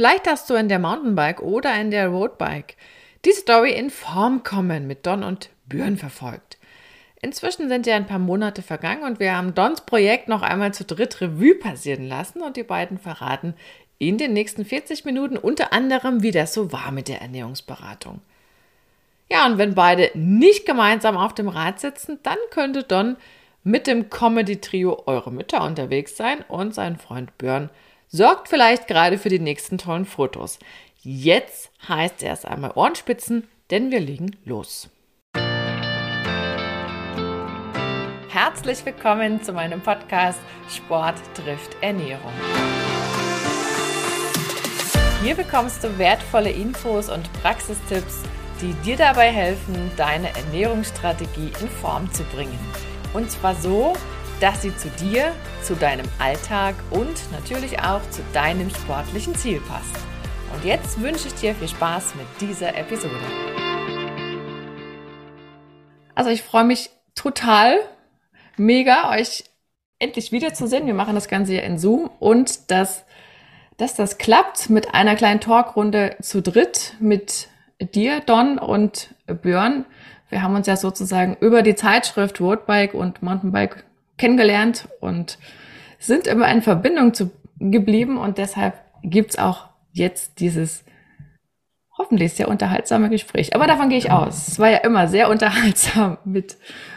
Vielleicht hast du in der Mountainbike oder in der Roadbike die Story in Form kommen mit Don und Björn verfolgt. Inzwischen sind ja ein paar Monate vergangen und wir haben Dons Projekt noch einmal zu dritt Revue passieren lassen und die beiden verraten in den nächsten 40 Minuten unter anderem, wie das so war mit der Ernährungsberatung. Ja, und wenn beide nicht gemeinsam auf dem Rad sitzen, dann könnte Don mit dem Comedy-Trio Eure Mütter unterwegs sein und sein Freund Björn sorgt vielleicht gerade für die nächsten tollen Fotos. Jetzt heißt erst einmal Ohrenspitzen, denn wir legen los. Herzlich willkommen zu meinem Podcast Sport trifft Ernährung. Hier bekommst du wertvolle Infos und Praxistipps, die dir dabei helfen, deine Ernährungsstrategie in Form zu bringen. Und zwar so, dass sie zu dir, zu deinem Alltag und natürlich auch zu deinem sportlichen Ziel passt. Und jetzt wünsche ich dir viel Spaß mit dieser Episode. Also ich freue mich total, mega, euch endlich wiederzusehen. Wir machen das Ganze ja in Zoom und dass, dass das klappt mit einer kleinen Talkrunde zu dritt mit dir, Don und Björn. Wir haben uns ja sozusagen über die Zeitschrift Roadbike und Mountainbike kennengelernt und sind immer in Verbindung zu, geblieben und deshalb gibt's auch jetzt dieses hoffentlich sehr unterhaltsame Gespräch. Aber davon gehe ich aus. Es war ja immer sehr unterhaltsam mit,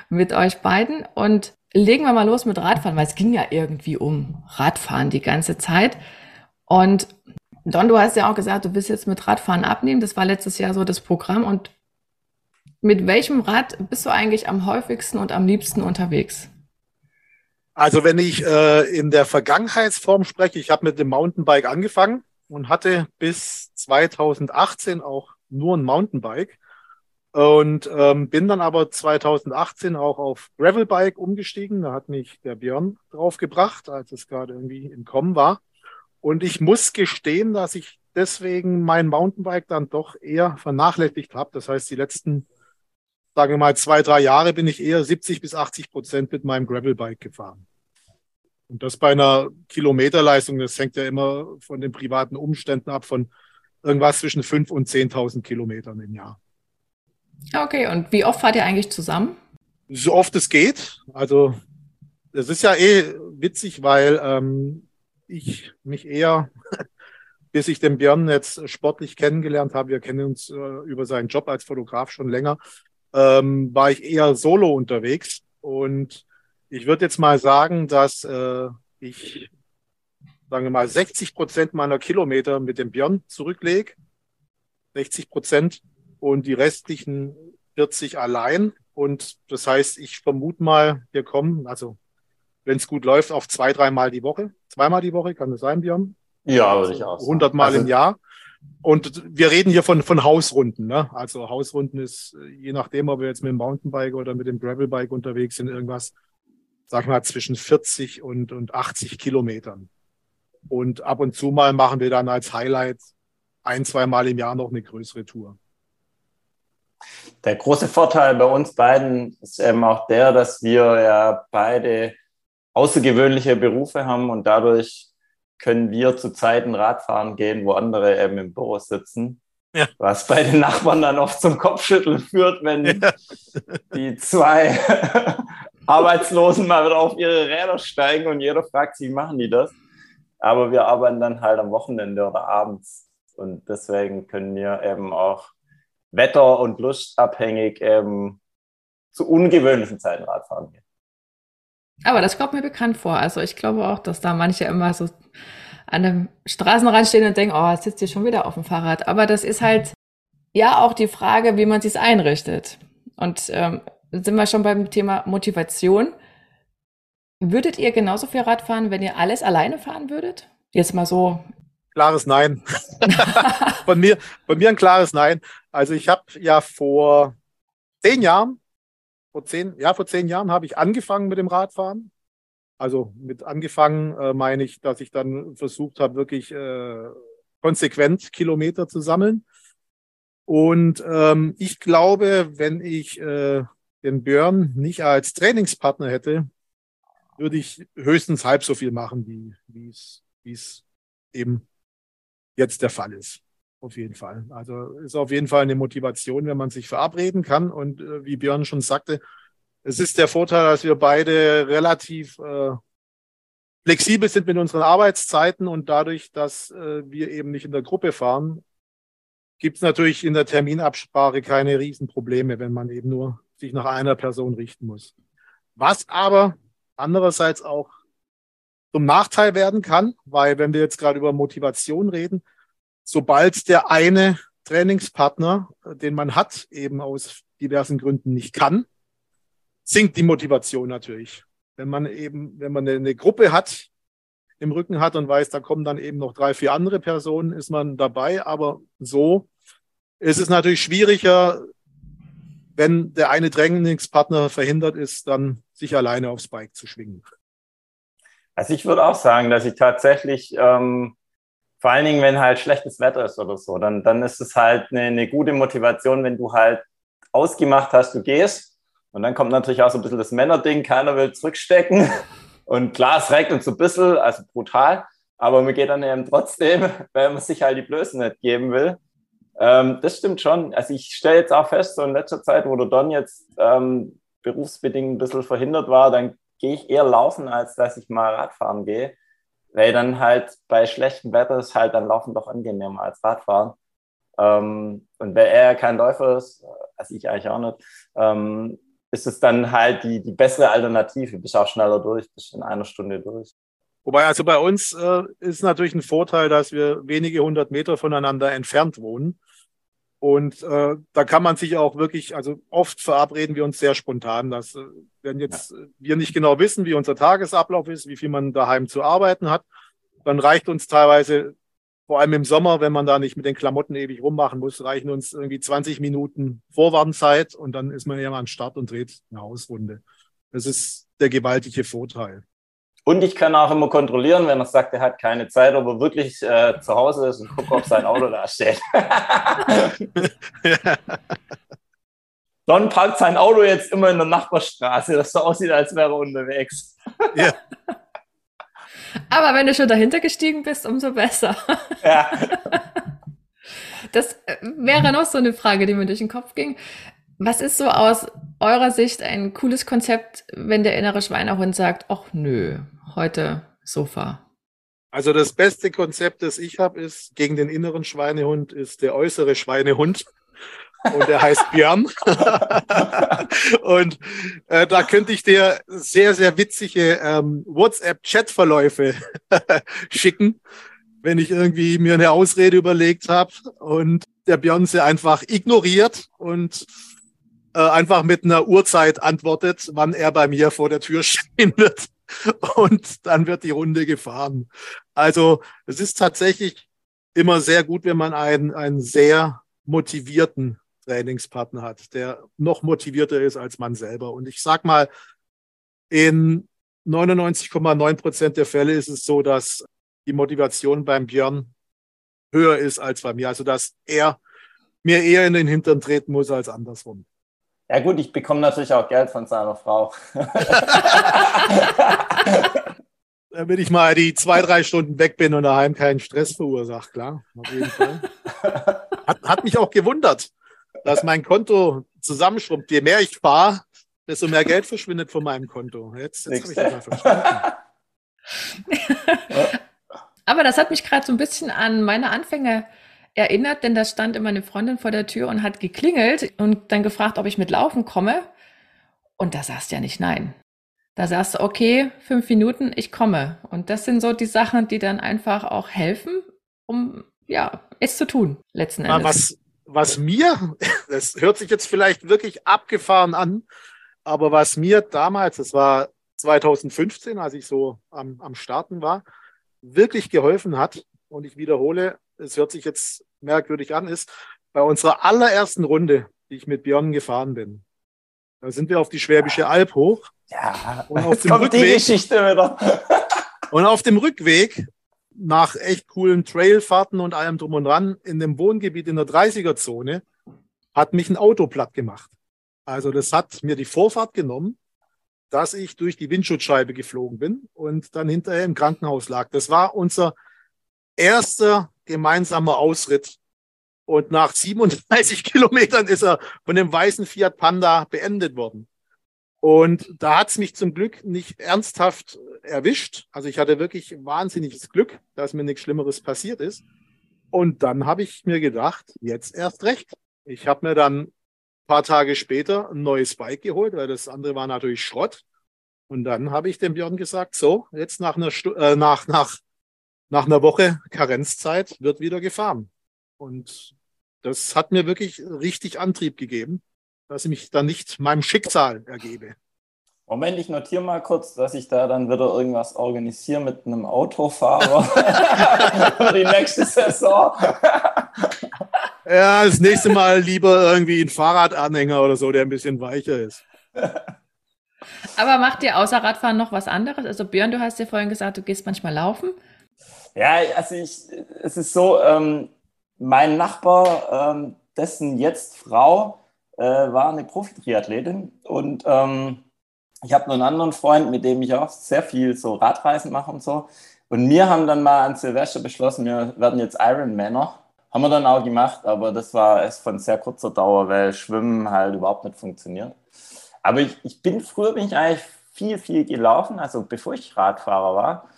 mit euch beiden und legen wir mal los mit Radfahren, weil es ging ja irgendwie um Radfahren die ganze Zeit. Und Don, du hast ja auch gesagt, du willst jetzt mit Radfahren abnehmen. Das war letztes Jahr so das Programm. Und mit welchem Rad bist du eigentlich am häufigsten und am liebsten unterwegs? Also wenn ich äh, in der Vergangenheitsform spreche, ich habe mit dem Mountainbike angefangen und hatte bis 2018 auch nur ein Mountainbike und ähm, bin dann aber 2018 auch auf Gravelbike umgestiegen. Da hat mich der Björn draufgebracht, als es gerade irgendwie im Kommen war. Und ich muss gestehen, dass ich deswegen mein Mountainbike dann doch eher vernachlässigt habe. Das heißt, die letzten sage mal, zwei, drei Jahre bin ich eher 70 bis 80 Prozent mit meinem Gravelbike gefahren. Und das bei einer Kilometerleistung, das hängt ja immer von den privaten Umständen ab, von irgendwas zwischen 5.000 und 10.000 Kilometern im Jahr. Okay, und wie oft fahrt ihr eigentlich zusammen? So oft es geht. Also, es ist ja eh witzig, weil ähm, ich mich eher, bis ich den Björn jetzt sportlich kennengelernt habe, wir kennen uns äh, über seinen Job als Fotograf schon länger, ähm, war ich eher solo unterwegs. Und ich würde jetzt mal sagen, dass äh, ich, sagen wir mal, 60 Prozent meiner Kilometer mit dem Björn zurücklege. 60 Prozent und die restlichen 40 allein. Und das heißt, ich vermute mal, wir kommen, also wenn es gut läuft, auf zwei, dreimal die Woche. Zweimal die Woche, kann das sein, Björn? Ja, würde ich auch. 100 Mal also, im Jahr. Und wir reden hier von, von Hausrunden. Ne? Also Hausrunden ist, je nachdem, ob wir jetzt mit dem Mountainbike oder mit dem Gravelbike unterwegs sind, irgendwas, sag mal, zwischen 40 und, und 80 Kilometern. Und ab und zu mal machen wir dann als Highlight ein, zwei Mal im Jahr noch eine größere Tour. Der große Vorteil bei uns beiden ist eben auch der, dass wir ja beide außergewöhnliche Berufe haben und dadurch können wir zu Zeiten Radfahren gehen, wo andere eben im Büro sitzen. Ja. Was bei den Nachbarn dann oft zum Kopfschütteln führt, wenn ja. die zwei Arbeitslosen mal wieder auf ihre Räder steigen und jeder fragt sich, wie machen die das? Aber wir arbeiten dann halt am Wochenende oder abends. Und deswegen können wir eben auch wetter- und lustabhängig eben zu ungewöhnlichen Zeiten Radfahren gehen. Aber das kommt mir bekannt vor. Also ich glaube auch, dass da manche immer so an dem Straßenrand stehen und denken, oh, jetzt sitzt hier schon wieder auf dem Fahrrad. Aber das ist halt ja auch die Frage, wie man sich einrichtet. Und ähm, sind wir schon beim Thema Motivation. Würdet ihr genauso viel Rad fahren, wenn ihr alles alleine fahren würdet? Jetzt mal so. Klares Nein. von, mir, von mir ein klares Nein. Also ich habe ja vor zehn Jahren vor zehn, ja, vor zehn Jahren habe ich angefangen mit dem Radfahren. Also mit angefangen äh, meine ich, dass ich dann versucht habe, wirklich äh, konsequent Kilometer zu sammeln. Und ähm, ich glaube, wenn ich äh, den Björn nicht als Trainingspartner hätte, würde ich höchstens halb so viel machen, wie es eben jetzt der Fall ist. Auf jeden Fall. Also ist auf jeden Fall eine Motivation, wenn man sich verabreden kann. Und äh, wie Björn schon sagte, es ist der Vorteil, dass wir beide relativ äh, flexibel sind mit unseren Arbeitszeiten und dadurch, dass äh, wir eben nicht in der Gruppe fahren, gibt es natürlich in der Terminabsprache keine Riesenprobleme, wenn man eben nur sich nach einer Person richten muss. Was aber andererseits auch zum Nachteil werden kann, weil wenn wir jetzt gerade über Motivation reden, sobald der eine Trainingspartner, den man hat, eben aus diversen Gründen nicht kann, sinkt die Motivation natürlich. Wenn man eben, wenn man eine Gruppe hat, im Rücken hat und weiß, da kommen dann eben noch drei, vier andere Personen, ist man dabei. Aber so ist es natürlich schwieriger, wenn der eine Trainingspartner verhindert ist, dann sich alleine aufs Bike zu schwingen. Also ich würde auch sagen, dass ich tatsächlich, ähm, vor allen Dingen, wenn halt schlechtes Wetter ist oder so, dann, dann ist es halt eine, eine gute Motivation, wenn du halt ausgemacht hast, du gehst. Und dann kommt natürlich auch so ein bisschen das Männerding, keiner will zurückstecken. Und klar, es regnet so ein bisschen, also brutal, aber man geht dann eben trotzdem, weil man sich halt die Blößen nicht geben will. Ähm, das stimmt schon. Also ich stelle jetzt auch fest, so in letzter Zeit, wo der Don jetzt ähm, berufsbedingt ein bisschen verhindert war, dann gehe ich eher laufen, als dass ich mal Radfahren gehe. Weil dann halt bei schlechtem Wetter ist halt dann Laufen doch angenehmer als Radfahren. Ähm, und weil er kein Läufer ist, also ich eigentlich auch nicht, ähm, ist es dann halt die, die bessere Alternative. Bist auch schneller durch, bist in einer Stunde durch. Wobei also bei uns äh, ist natürlich ein Vorteil, dass wir wenige hundert Meter voneinander entfernt wohnen. Und äh, da kann man sich auch wirklich, also oft verabreden wir uns sehr spontan, dass äh, wenn jetzt ja. wir nicht genau wissen, wie unser Tagesablauf ist, wie viel man daheim zu arbeiten hat, dann reicht uns teilweise, vor allem im Sommer, wenn man da nicht mit den Klamotten ewig rummachen muss, reichen uns irgendwie 20 Minuten Vorwarnzeit und dann ist man ja mal an Start und dreht eine Hausrunde. Das ist der gewaltige Vorteil. Und ich kann auch immer kontrollieren, wenn er sagt, er hat keine Zeit, ob er wirklich äh, zu Hause ist und gucke, ob sein Auto da steht. Don parkt sein Auto jetzt immer in der Nachbarstraße, dass so aussieht, als wäre er unterwegs. ja. Aber wenn du schon dahinter gestiegen bist, umso besser. Ja. Das äh, wäre noch so eine Frage, die mir durch den Kopf ging. Was ist so aus eurer Sicht ein cooles Konzept, wenn der innere Schweinehund sagt, ach nö, heute Sofa? Also das beste Konzept, das ich habe, ist gegen den inneren Schweinehund, ist der äußere Schweinehund. Und der heißt Björn. und äh, da könnte ich dir sehr, sehr witzige ähm, WhatsApp-Chat-Verläufe schicken, wenn ich irgendwie mir eine Ausrede überlegt habe und der Björn sie einfach ignoriert und äh, einfach mit einer Uhrzeit antwortet, wann er bei mir vor der Tür stehen wird. Und dann wird die Runde gefahren. Also es ist tatsächlich immer sehr gut, wenn man einen, einen sehr motivierten Trainingspartner hat, der noch motivierter ist als man selber. Und ich sag mal, in 99,9 Prozent der Fälle ist es so, dass die Motivation beim Björn höher ist als bei mir. Also dass er mir eher in den Hintern treten muss als andersrum. Ja gut, ich bekomme natürlich auch Geld von seiner Frau. Damit ich mal die zwei, drei Stunden weg bin und daheim keinen Stress verursacht, klar. Auf jeden Fall. Hat, hat mich auch gewundert, dass mein Konto zusammenschrumpft. Je mehr ich fahre, desto mehr Geld verschwindet von meinem Konto. Jetzt, jetzt habe ich das mal verstanden. Aber das hat mich gerade so ein bisschen an meine Anfänge erinnert, denn da stand immer eine Freundin vor der Tür und hat geklingelt und dann gefragt, ob ich mit Laufen komme. Und da sagst du ja nicht nein. Da sagst du, okay, fünf Minuten, ich komme. Und das sind so die Sachen, die dann einfach auch helfen, um ja, es zu tun, letzten Endes. Was, was mir, das hört sich jetzt vielleicht wirklich abgefahren an, aber was mir damals, das war 2015, als ich so am, am Starten war, wirklich geholfen hat, und ich wiederhole, es hört sich jetzt merkwürdig an, ist bei unserer allerersten Runde, die ich mit Björn gefahren bin. Da sind wir auf die Schwäbische Alb hoch. Ja, und auf dem kommt Rückweg, die Geschichte wieder. und auf dem Rückweg nach echt coolen Trailfahrten und allem drum und dran in dem Wohngebiet in der 30er-Zone hat mich ein Auto platt gemacht. Also das hat mir die Vorfahrt genommen, dass ich durch die Windschutzscheibe geflogen bin und dann hinterher im Krankenhaus lag. Das war unser erster gemeinsamer Ausritt. Und nach 37 Kilometern ist er von dem weißen Fiat Panda beendet worden. Und da hat es mich zum Glück nicht ernsthaft erwischt. Also ich hatte wirklich wahnsinniges Glück, dass mir nichts Schlimmeres passiert ist. Und dann habe ich mir gedacht, jetzt erst recht. Ich habe mir dann paar Tage später ein neues Bike geholt, weil das andere war natürlich Schrott. Und dann habe ich dem Björn gesagt, so, jetzt nach einer, Stu äh, nach, nach, nach einer Woche Karenzzeit wird wieder gefahren. Und das hat mir wirklich richtig Antrieb gegeben dass ich mich dann nicht meinem Schicksal ergebe. Moment, ich notiere mal kurz, dass ich da dann wieder irgendwas organisiere mit einem Autofahrer für die nächste Saison. ja, das nächste Mal lieber irgendwie ein Fahrradanhänger oder so, der ein bisschen weicher ist. Aber macht ihr außer Radfahren noch was anderes? Also Björn, du hast ja vorhin gesagt, du gehst manchmal laufen. Ja, also ich, es ist so, ähm, mein Nachbar, ähm, dessen jetzt Frau, äh, war eine Profi-Triathletin und ähm, ich habe noch einen anderen Freund, mit dem ich auch sehr viel so Radreisen mache und so. Und wir haben dann mal an Silvester beschlossen, wir werden jetzt Ironmaner. Haben wir dann auch gemacht, aber das war erst von sehr kurzer Dauer, weil Schwimmen halt überhaupt nicht funktioniert. Aber ich, ich bin früher bin ich eigentlich viel, viel gelaufen, also bevor ich Radfahrer war.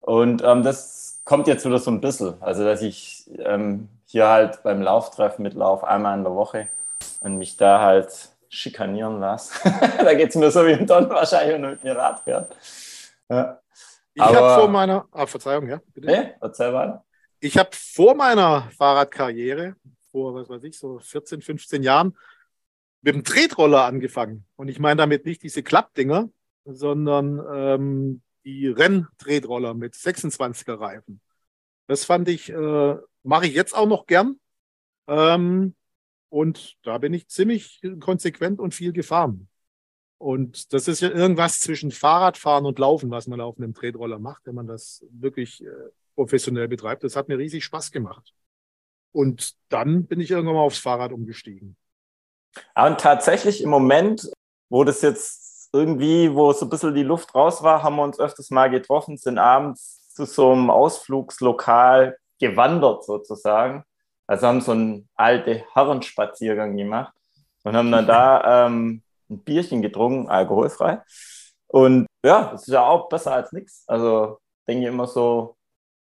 Und ähm, das kommt jetzt wieder so ein bisschen. Also, dass ich ähm, hier halt beim Lauftreffen mitlaufe, einmal in der Woche und mich da halt schikanieren lasse. da geht es mir so wie ein Don wahrscheinlich, wenn mit mir Rad fährt. Ja. Ich habe vor meiner, ah, Verzeihung, ja, bitte. Nee, erzähl weiter. Ich habe vor meiner Fahrradkarriere, vor, was weiß ich, so 14, 15 Jahren, mit dem Tretroller angefangen. Und ich meine damit nicht diese Klappdinger, sondern ähm, die Renntretroller mit 26er Reifen. Das fand ich, äh, mache ich jetzt auch noch gern. Ähm, und da bin ich ziemlich konsequent und viel gefahren. Und das ist ja irgendwas zwischen Fahrradfahren und Laufen, was man auf einem Tretroller macht, wenn man das wirklich äh, professionell betreibt. Das hat mir riesig Spaß gemacht. Und dann bin ich irgendwann mal aufs Fahrrad umgestiegen. und tatsächlich im Moment, wo das jetzt irgendwie, wo so ein bisschen die Luft raus war, haben wir uns öfters mal getroffen, sind abends zu so einem Ausflugslokal gewandert sozusagen. Also haben so einen alten Herrenspaziergang gemacht und haben dann da ähm, ein Bierchen getrunken, alkoholfrei. Und ja, das ist ja auch besser als nichts. Also denke ich immer so,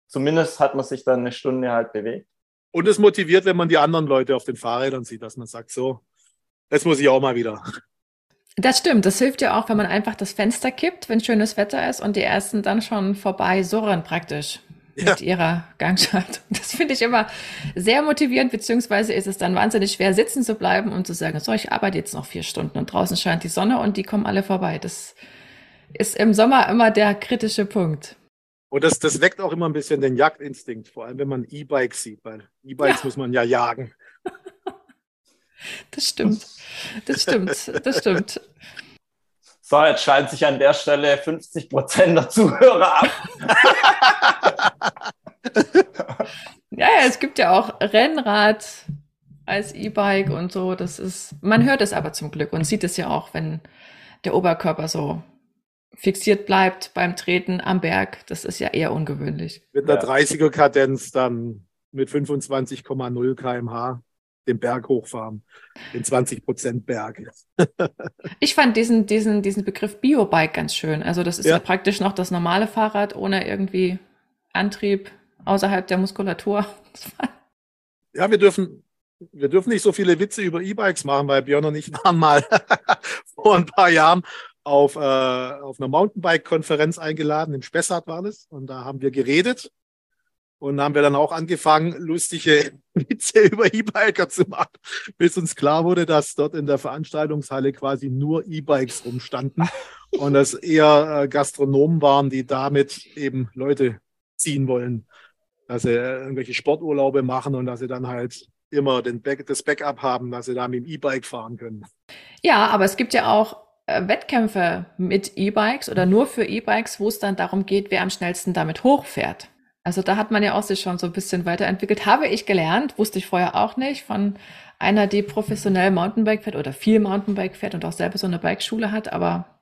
zumindest hat man sich dann eine Stunde halt bewegt. Und es motiviert, wenn man die anderen Leute auf den Fahrrädern sieht, dass man sagt, so, jetzt muss ich auch mal wieder. Das stimmt. Das hilft ja auch, wenn man einfach das Fenster kippt, wenn schönes Wetter ist und die ersten dann schon vorbei surren praktisch ja. mit ihrer Gangschaltung. Das finde ich immer sehr motivierend, beziehungsweise ist es dann wahnsinnig schwer, sitzen zu bleiben und zu sagen, so, ich arbeite jetzt noch vier Stunden und draußen scheint die Sonne und die kommen alle vorbei. Das ist im Sommer immer der kritische Punkt. Und das, das weckt auch immer ein bisschen den Jagdinstinkt, vor allem wenn man E-Bikes sieht, weil E-Bikes ja. muss man ja jagen. Das stimmt. Das stimmt. Das stimmt. So, jetzt schalten sich an der Stelle 50 Prozent der Zuhörer ab. ja, ja, es gibt ja auch Rennrad als E-Bike und so. Das ist, man hört es aber zum Glück und sieht es ja auch, wenn der Oberkörper so fixiert bleibt beim Treten am Berg. Das ist ja eher ungewöhnlich. Mit einer 30er-Kadenz dann mit 25,0 kmh den Berg hochfahren, den 20 Prozent Berg. ich fand diesen, diesen, diesen Begriff Biobike ganz schön. Also das ist ja. ja. praktisch noch das normale Fahrrad ohne irgendwie Antrieb außerhalb der Muskulatur. ja, wir dürfen, wir dürfen nicht so viele Witze über E-Bikes machen, weil Björn und ich waren mal vor ein paar Jahren auf, äh, auf einer Mountainbike-Konferenz eingeladen, im Spessart war das, und da haben wir geredet und haben wir dann auch angefangen, lustige Witze über E-Biker zu machen, bis uns klar wurde, dass dort in der Veranstaltungshalle quasi nur E-Bikes rumstanden und dass eher äh, Gastronomen waren, die damit eben Leute ziehen wollen, dass sie äh, irgendwelche Sporturlaube machen und dass sie dann halt immer den Back, das Backup haben, dass sie da mit dem E-Bike fahren können. Ja, aber es gibt ja auch äh, Wettkämpfe mit E-Bikes oder nur für E-Bikes, wo es dann darum geht, wer am schnellsten damit hochfährt. Also da hat man ja auch sich schon so ein bisschen weiterentwickelt. Habe ich gelernt, wusste ich vorher auch nicht, von einer, die professionell Mountainbike fährt oder viel Mountainbike fährt und auch selber so eine Bikeschule hat, aber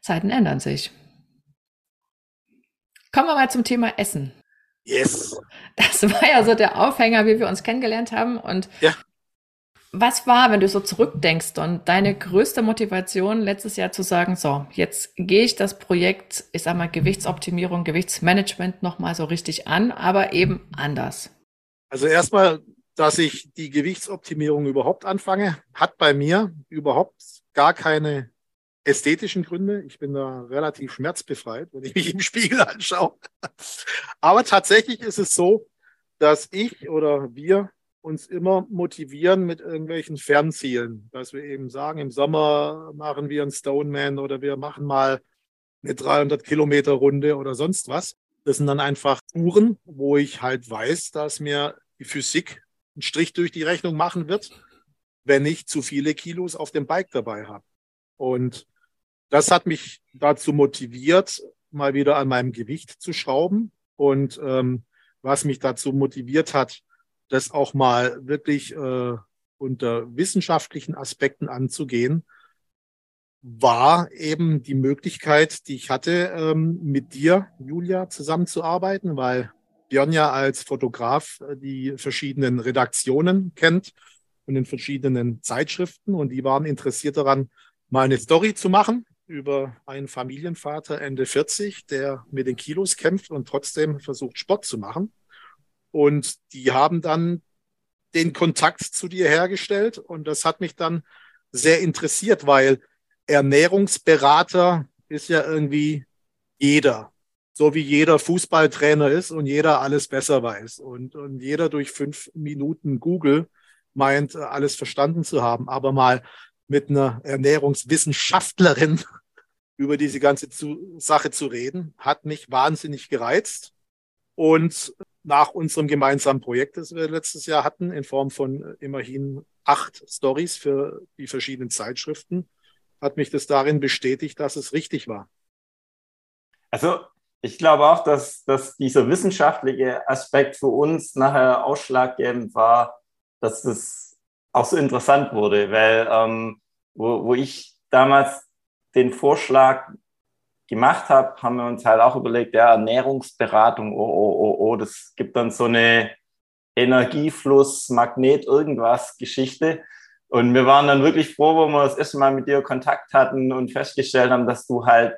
Zeiten ändern sich. Kommen wir mal zum Thema Essen. Yes. Das war ja so der Aufhänger, wie wir uns kennengelernt haben. Und ja. Was war, wenn du so zurückdenkst und deine größte Motivation letztes Jahr zu sagen, so, jetzt gehe ich das Projekt, ich sag mal, Gewichtsoptimierung, Gewichtsmanagement nochmal so richtig an, aber eben anders? Also erstmal, dass ich die Gewichtsoptimierung überhaupt anfange, hat bei mir überhaupt gar keine ästhetischen Gründe. Ich bin da relativ schmerzbefreit, wenn ich mich im Spiegel anschaue. Aber tatsächlich ist es so, dass ich oder wir uns immer motivieren mit irgendwelchen Fernzielen, dass wir eben sagen, im Sommer machen wir einen Stoneman oder wir machen mal eine 300 Kilometer Runde oder sonst was. Das sind dann einfach Touren, wo ich halt weiß, dass mir die Physik einen Strich durch die Rechnung machen wird, wenn ich zu viele Kilos auf dem Bike dabei habe. Und das hat mich dazu motiviert, mal wieder an meinem Gewicht zu schrauben. Und ähm, was mich dazu motiviert hat, das auch mal wirklich äh, unter wissenschaftlichen Aspekten anzugehen, war eben die Möglichkeit, die ich hatte, ähm, mit dir, Julia, zusammenzuarbeiten, weil Björn ja als Fotograf äh, die verschiedenen Redaktionen kennt und in verschiedenen Zeitschriften und die waren interessiert daran, mal eine Story zu machen über einen Familienvater Ende 40, der mit den Kilos kämpft und trotzdem versucht, Sport zu machen. Und die haben dann den Kontakt zu dir hergestellt und das hat mich dann sehr interessiert, weil Ernährungsberater ist ja irgendwie jeder. So wie jeder Fußballtrainer ist und jeder alles besser weiß und, und jeder durch fünf Minuten Google meint, alles verstanden zu haben. Aber mal mit einer Ernährungswissenschaftlerin über diese ganze Sache zu reden, hat mich wahnsinnig gereizt. Und nach unserem gemeinsamen Projekt, das wir letztes Jahr hatten, in Form von immerhin acht Stories für die verschiedenen Zeitschriften, hat mich das darin bestätigt, dass es richtig war. Also ich glaube auch, dass, dass dieser wissenschaftliche Aspekt für uns nachher ausschlaggebend war, dass es auch so interessant wurde, weil ähm, wo, wo ich damals den Vorschlag gemacht habe, haben wir uns halt auch überlegt, ja, Ernährungsberatung, oh, oh, oh, oh, das gibt dann so eine Energiefluss, Magnet, irgendwas Geschichte. Und wir waren dann wirklich froh, wo wir das erste Mal mit dir Kontakt hatten und festgestellt haben, dass du halt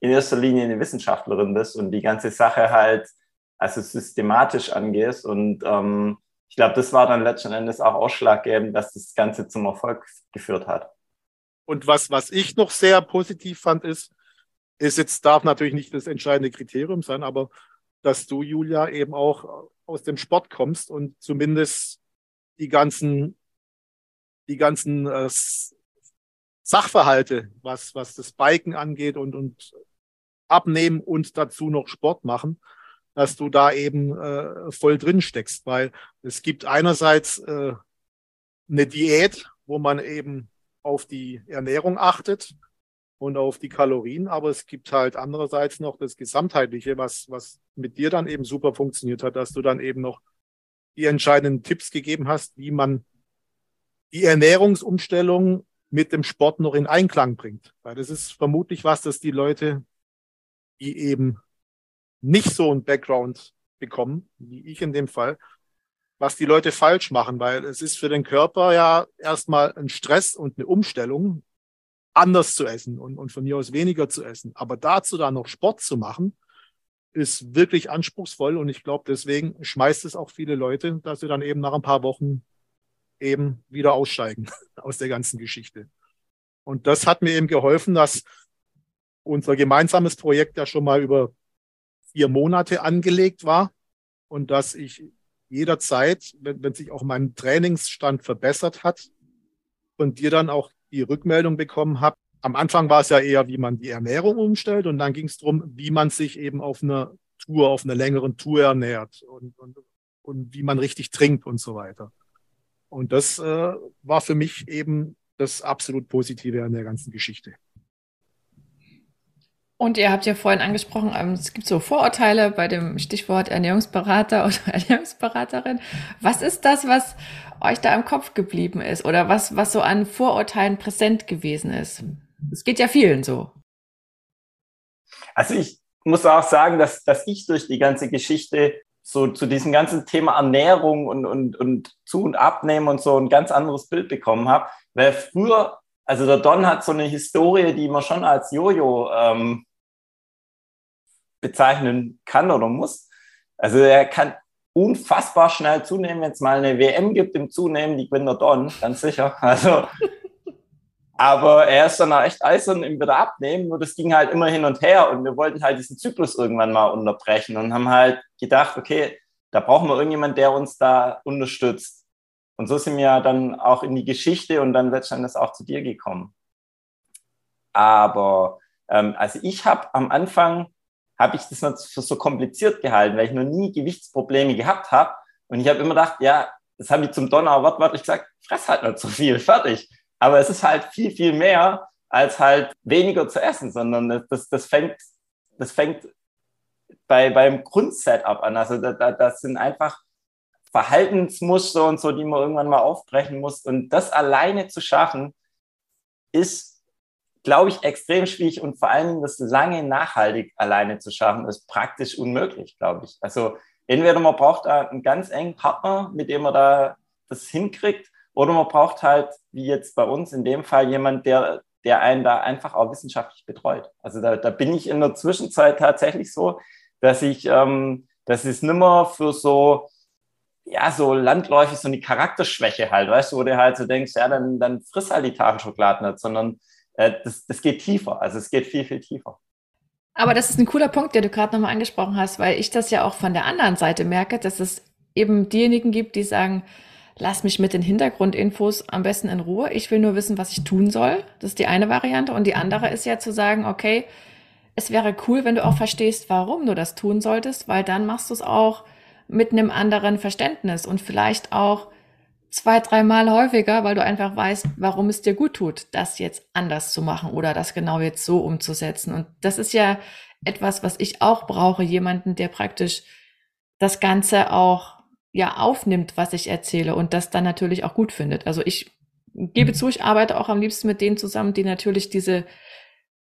in erster Linie eine Wissenschaftlerin bist und die ganze Sache halt also systematisch angehst. Und ähm, ich glaube, das war dann letzten Endes auch ausschlaggebend, dass das Ganze zum Erfolg geführt hat. Und was, was ich noch sehr positiv fand, ist, ist jetzt darf natürlich nicht das entscheidende Kriterium sein, aber dass du, Julia, eben auch aus dem Sport kommst und zumindest die ganzen, die ganzen äh, Sachverhalte, was, was das Biken angeht und, und abnehmen und dazu noch Sport machen, dass du da eben äh, voll drin steckst, weil es gibt einerseits äh, eine Diät, wo man eben auf die Ernährung achtet und auf die Kalorien, aber es gibt halt andererseits noch das Gesamtheitliche, was, was mit dir dann eben super funktioniert hat, dass du dann eben noch die entscheidenden Tipps gegeben hast, wie man die Ernährungsumstellung mit dem Sport noch in Einklang bringt. Weil das ist vermutlich was, dass die Leute, die eben nicht so ein Background bekommen, wie ich in dem Fall, was die Leute falsch machen, weil es ist für den Körper ja erstmal ein Stress und eine Umstellung, anders zu essen und, und von mir aus weniger zu essen. Aber dazu dann noch Sport zu machen, ist wirklich anspruchsvoll und ich glaube, deswegen schmeißt es auch viele Leute, dass sie dann eben nach ein paar Wochen eben wieder aussteigen aus der ganzen Geschichte. Und das hat mir eben geholfen, dass unser gemeinsames Projekt ja schon mal über vier Monate angelegt war und dass ich jederzeit, wenn, wenn sich auch mein Trainingsstand verbessert hat, von dir dann auch die Rückmeldung bekommen habe. Am Anfang war es ja eher, wie man die Ernährung umstellt und dann ging es darum, wie man sich eben auf einer Tour, auf einer längeren Tour ernährt und, und, und wie man richtig trinkt und so weiter. Und das äh, war für mich eben das absolut Positive an der ganzen Geschichte. Und ihr habt ja vorhin angesprochen, ähm, es gibt so Vorurteile bei dem Stichwort Ernährungsberater oder Ernährungsberaterin. Was ist das, was euch da im Kopf geblieben ist oder was, was so an Vorurteilen präsent gewesen ist? Es geht ja vielen so. Also ich muss auch sagen, dass, dass ich durch die ganze Geschichte so zu diesem ganzen Thema Ernährung und, und, und zu und abnehmen und so ein ganz anderes Bild bekommen habe. Weil früher, also der Don hat so eine Historie, die man schon als Jojo ähm, bezeichnen kann oder muss. Also er kann unfassbar schnell zunehmen, wenn es mal eine WM gibt im Zunehmen, die gewinnt der Don, ganz sicher. Also aber er ist dann auch echt eisern im wieder abnehmen. Nur das ging halt immer hin und her und wir wollten halt diesen Zyklus irgendwann mal unterbrechen und haben halt gedacht, okay, da brauchen wir irgendjemand, der uns da unterstützt. Und so sind wir dann auch in die Geschichte und dann letztendlich auch zu dir gekommen. Aber ähm, also ich habe am Anfang, habe ich das für so kompliziert gehalten, weil ich noch nie Gewichtsprobleme gehabt habe. Und ich habe immer gedacht, ja, das habe ich zum Donner wortwörtlich gesagt, fress halt nicht so viel, fertig. Aber es ist halt viel, viel mehr als halt weniger zu essen, sondern das, das fängt, das fängt bei, beim Grundsetup an. Also da, da, das sind einfach Verhaltensmuster und so, die man irgendwann mal aufbrechen muss. Und das alleine zu schaffen, ist, glaube ich, extrem schwierig und vor Dingen das lange nachhaltig alleine zu schaffen, ist praktisch unmöglich, glaube ich. Also entweder man braucht da einen ganz engen Partner, mit dem man da das hinkriegt, oder man braucht halt, wie jetzt bei uns in dem Fall, jemand, der, der einen da einfach auch wissenschaftlich betreut. Also da, da bin ich in der Zwischenzeit tatsächlich so, dass ich, ähm, das ist nimmer für so, ja, so landläufig so eine Charakterschwäche halt, weißt du, wo du halt so denkst, ja, dann, dann friss halt die Tafel Schokolade nicht, sondern äh, das, das geht tiefer. Also es geht viel, viel tiefer. Aber das ist ein cooler Punkt, der du gerade nochmal angesprochen hast, weil ich das ja auch von der anderen Seite merke, dass es eben diejenigen gibt, die sagen, lass mich mit den Hintergrundinfos am besten in Ruhe. Ich will nur wissen, was ich tun soll. Das ist die eine Variante. Und die andere ist ja zu sagen, okay, es wäre cool, wenn du auch verstehst, warum du das tun solltest, weil dann machst du es auch mit einem anderen Verständnis und vielleicht auch zwei, dreimal häufiger, weil du einfach weißt, warum es dir gut tut, das jetzt anders zu machen oder das genau jetzt so umzusetzen. Und das ist ja etwas, was ich auch brauche, jemanden, der praktisch das Ganze auch ja aufnimmt, was ich erzähle und das dann natürlich auch gut findet. Also ich gebe mhm. zu, ich arbeite auch am liebsten mit denen zusammen, die natürlich diese,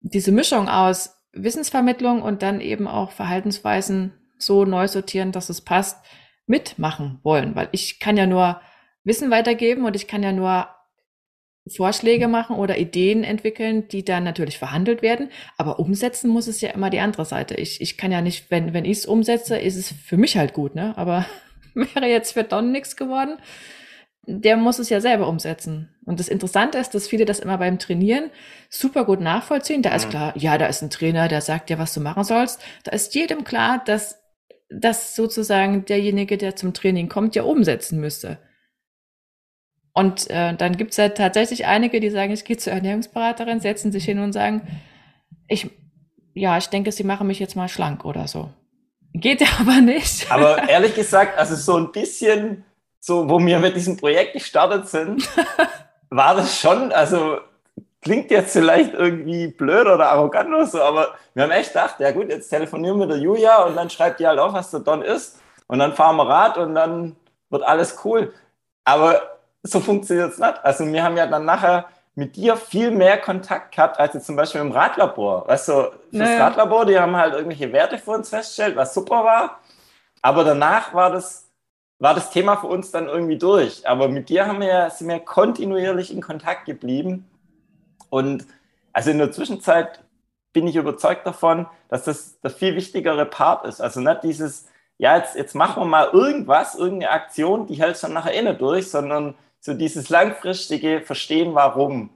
diese Mischung aus Wissensvermittlung und dann eben auch Verhaltensweisen so neu sortieren, dass es passt, mitmachen wollen. Weil ich kann ja nur Wissen weitergeben und ich kann ja nur Vorschläge machen oder Ideen entwickeln, die dann natürlich verhandelt werden. Aber umsetzen muss es ja immer die andere Seite. Ich, ich kann ja nicht, wenn, wenn ich es umsetze, ist es für mich halt gut, ne? Aber wäre jetzt für Don nichts geworden. Der muss es ja selber umsetzen. Und das Interessante ist, dass viele das immer beim Trainieren super gut nachvollziehen. Da ist klar, ja, da ist ein Trainer, der sagt dir, was du machen sollst. Da ist jedem klar, dass das sozusagen derjenige, der zum Training kommt, ja umsetzen müsste. Und äh, dann gibt es ja tatsächlich einige, die sagen, ich gehe zur Ernährungsberaterin, setzen sich hin und sagen, ich, ja, ich denke, sie machen mich jetzt mal schlank oder so. Geht ja aber nicht. Aber ehrlich gesagt, also so ein bisschen, so wo wir mit diesem Projekt gestartet sind, war das schon, also klingt jetzt vielleicht irgendwie blöd oder arrogant oder so, aber wir haben echt gedacht, ja gut, jetzt telefonieren wir mit der Julia und dann schreibt die halt auf, was der Don ist und dann fahren wir Rad und dann wird alles cool. Aber so funktioniert es nicht. Also wir haben ja dann nachher mit dir viel mehr Kontakt gehabt, als jetzt zum Beispiel im Radlabor. Weißt du, fürs naja. Radlabor, die haben halt irgendwelche Werte für uns festgestellt, was super war. Aber danach war das, war das Thema für uns dann irgendwie durch. Aber mit dir haben wir, sind wir kontinuierlich in Kontakt geblieben. Und also in der Zwischenzeit bin ich überzeugt davon, dass das der viel wichtigere Part ist. Also nicht dieses, ja, jetzt, jetzt machen wir mal irgendwas, irgendeine Aktion, die hält dann nachher eh nicht durch, sondern so dieses langfristige Verstehen, warum.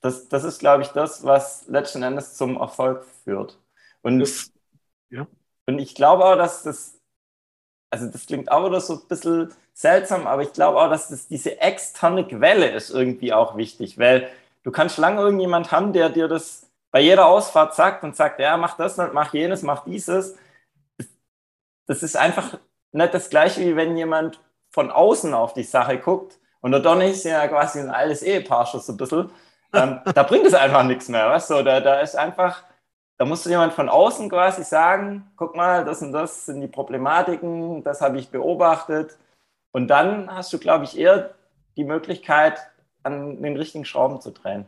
Das, das ist, glaube ich, das, was letzten Endes zum Erfolg führt. Und, das, ja. und ich glaube auch, dass das, also das klingt auch wieder so ein bisschen seltsam, aber ich glaube auch, dass das diese externe Quelle ist irgendwie auch wichtig, weil du kannst lange irgendjemand haben, der dir das bei jeder Ausfahrt sagt und sagt, ja, mach das mach jenes, mach dieses. Das ist einfach nicht das Gleiche, wie wenn jemand von außen auf die Sache guckt und der Donny ist ja quasi ein altes Ehepaar schon so ein bisschen. Ähm, da bringt es einfach nichts mehr, weißt du? Da, da ist einfach, da musst du jemand von außen quasi sagen, guck mal, das und das sind die Problematiken, das habe ich beobachtet. Und dann hast du, glaube ich, eher die Möglichkeit, an den richtigen Schrauben zu drehen.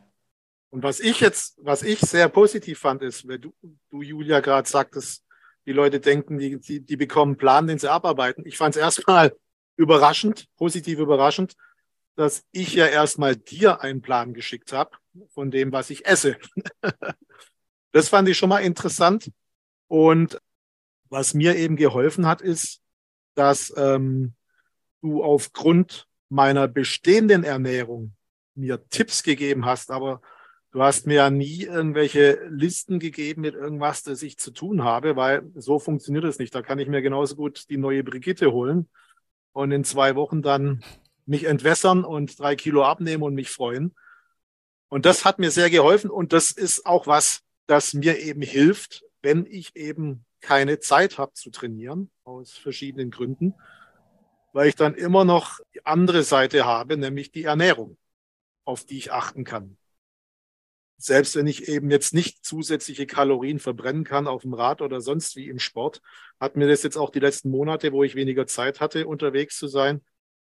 Und was ich jetzt, was ich sehr positiv fand, ist, wenn du, du Julia, gerade sagtest, Die Leute denken, die, die, die bekommen einen Plan, den sie abarbeiten. Ich fand es erstmal überraschend, positiv überraschend, dass ich ja erstmal dir einen Plan geschickt habe von dem, was ich esse. das fand ich schon mal interessant. Und was mir eben geholfen hat, ist, dass ähm, du aufgrund meiner bestehenden Ernährung mir Tipps gegeben hast, aber du hast mir ja nie irgendwelche Listen gegeben mit irgendwas, das ich zu tun habe, weil so funktioniert es nicht. Da kann ich mir genauso gut die neue Brigitte holen und in zwei Wochen dann mich entwässern und drei Kilo abnehmen und mich freuen. Und das hat mir sehr geholfen und das ist auch was, das mir eben hilft, wenn ich eben keine Zeit habe zu trainieren, aus verschiedenen Gründen, weil ich dann immer noch die andere Seite habe, nämlich die Ernährung, auf die ich achten kann. Selbst wenn ich eben jetzt nicht zusätzliche Kalorien verbrennen kann auf dem Rad oder sonst wie im Sport, hat mir das jetzt auch die letzten Monate, wo ich weniger Zeit hatte, unterwegs zu sein,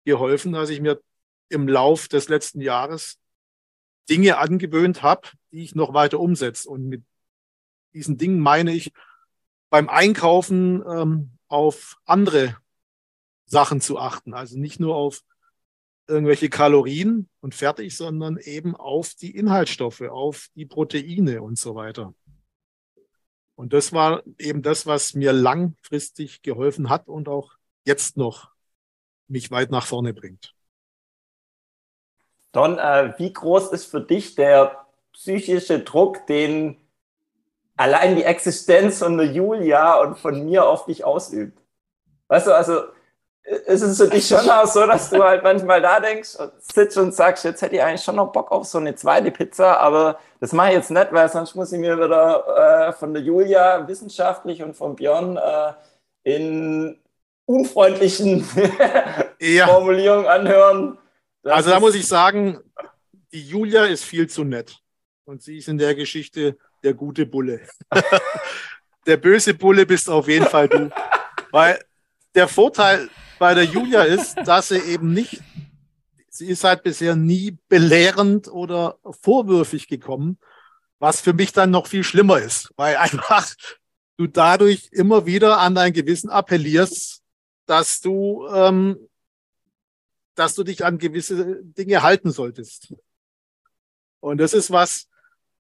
geholfen, dass ich mir im Lauf des letzten Jahres Dinge angewöhnt habe, die ich noch weiter umsetze. Und mit diesen Dingen meine ich, beim Einkaufen ähm, auf andere Sachen zu achten. Also nicht nur auf irgendwelche Kalorien und fertig, sondern eben auf die Inhaltsstoffe, auf die Proteine und so weiter. Und das war eben das, was mir langfristig geholfen hat und auch jetzt noch mich weit nach vorne bringt. Don, äh, wie groß ist für dich der psychische Druck, den allein die Existenz von der Julia und von mir auf dich ausübt? Weißt du, also ist es für dich schon auch so, dass du halt manchmal da denkst und sitzt und sagst, jetzt hätte ich eigentlich schon noch Bock auf so eine zweite Pizza, aber das mache ich jetzt nicht, weil sonst muss ich mir wieder äh, von der Julia wissenschaftlich und von Björn äh, in unfreundlichen ja. Formulierungen anhören. Also da muss ich sagen, die Julia ist viel zu nett. Und sie ist in der Geschichte der gute Bulle. der böse Bulle bist auf jeden Fall du. Weil der Vorteil bei der Julia ist, dass sie eben nicht, sie ist halt bisher nie belehrend oder vorwürfig gekommen, was für mich dann noch viel schlimmer ist, weil einfach du dadurch immer wieder an dein Gewissen appellierst, dass du ähm, dass du dich an gewisse Dinge halten solltest. Und das ist was,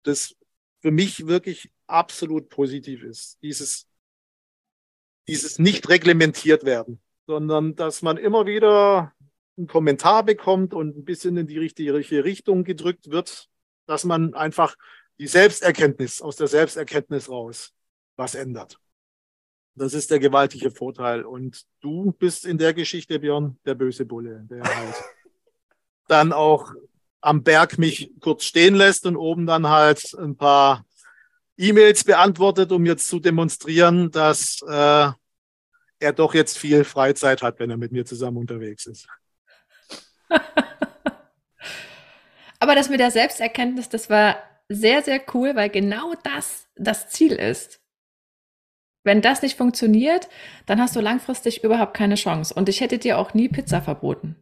das für mich wirklich absolut positiv ist. Dieses, dieses nicht reglementiert werden, sondern dass man immer wieder einen Kommentar bekommt und ein bisschen in die richtige Richtung gedrückt wird, dass man einfach die Selbsterkenntnis, aus der Selbsterkenntnis raus was ändert. Das ist der gewaltige Vorteil. Und du bist in der Geschichte, Björn, der böse Bulle, der halt dann auch am Berg mich kurz stehen lässt und oben dann halt ein paar E-Mails beantwortet, um jetzt zu demonstrieren, dass äh, er doch jetzt viel Freizeit hat, wenn er mit mir zusammen unterwegs ist. Aber das mit der Selbsterkenntnis, das war sehr, sehr cool, weil genau das das Ziel ist. Wenn das nicht funktioniert, dann hast du langfristig überhaupt keine Chance. Und ich hätte dir auch nie Pizza verboten.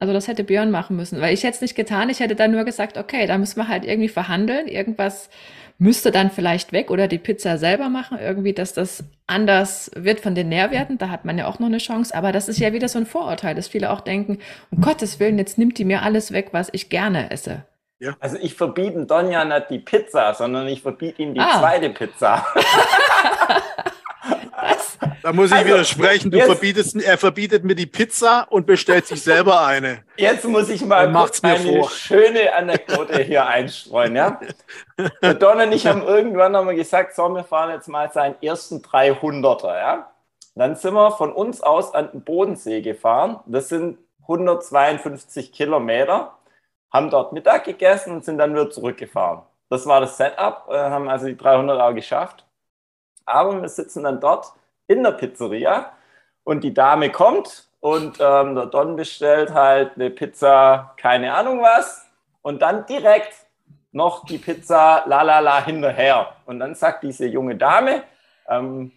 Also das hätte Björn machen müssen, weil ich hätte es nicht getan. Ich hätte dann nur gesagt, okay, da müssen wir halt irgendwie verhandeln. Irgendwas müsste dann vielleicht weg oder die Pizza selber machen, irgendwie, dass das anders wird von den Nährwerten. Da hat man ja auch noch eine Chance. Aber das ist ja wieder so ein Vorurteil, dass viele auch denken, um Gottes Willen, jetzt nimmt die mir alles weg, was ich gerne esse. Ja. Also ich verbiete Donja nicht die Pizza, sondern ich verbiete ihm die ah. zweite Pizza. Da muss ich also, widersprechen. Du verbietest, er verbietet mir die Pizza und bestellt sich selber eine. Jetzt muss ich mal kurz eine vor. schöne Anekdote hier einstreuen. Ja? Der Don und ich haben irgendwann einmal gesagt, so, wir fahren jetzt mal seinen ersten 300er. Ja? Dann sind wir von uns aus an den Bodensee gefahren. Das sind 152 Kilometer haben dort Mittag gegessen und sind dann wieder zurückgefahren. Das war das Setup, äh, haben also die 300 auch geschafft. Aber wir sitzen dann dort in der Pizzeria und die Dame kommt und ähm, der Don bestellt halt eine Pizza, keine Ahnung was, und dann direkt noch die Pizza la la la hinterher. Und dann sagt diese junge Dame, ähm,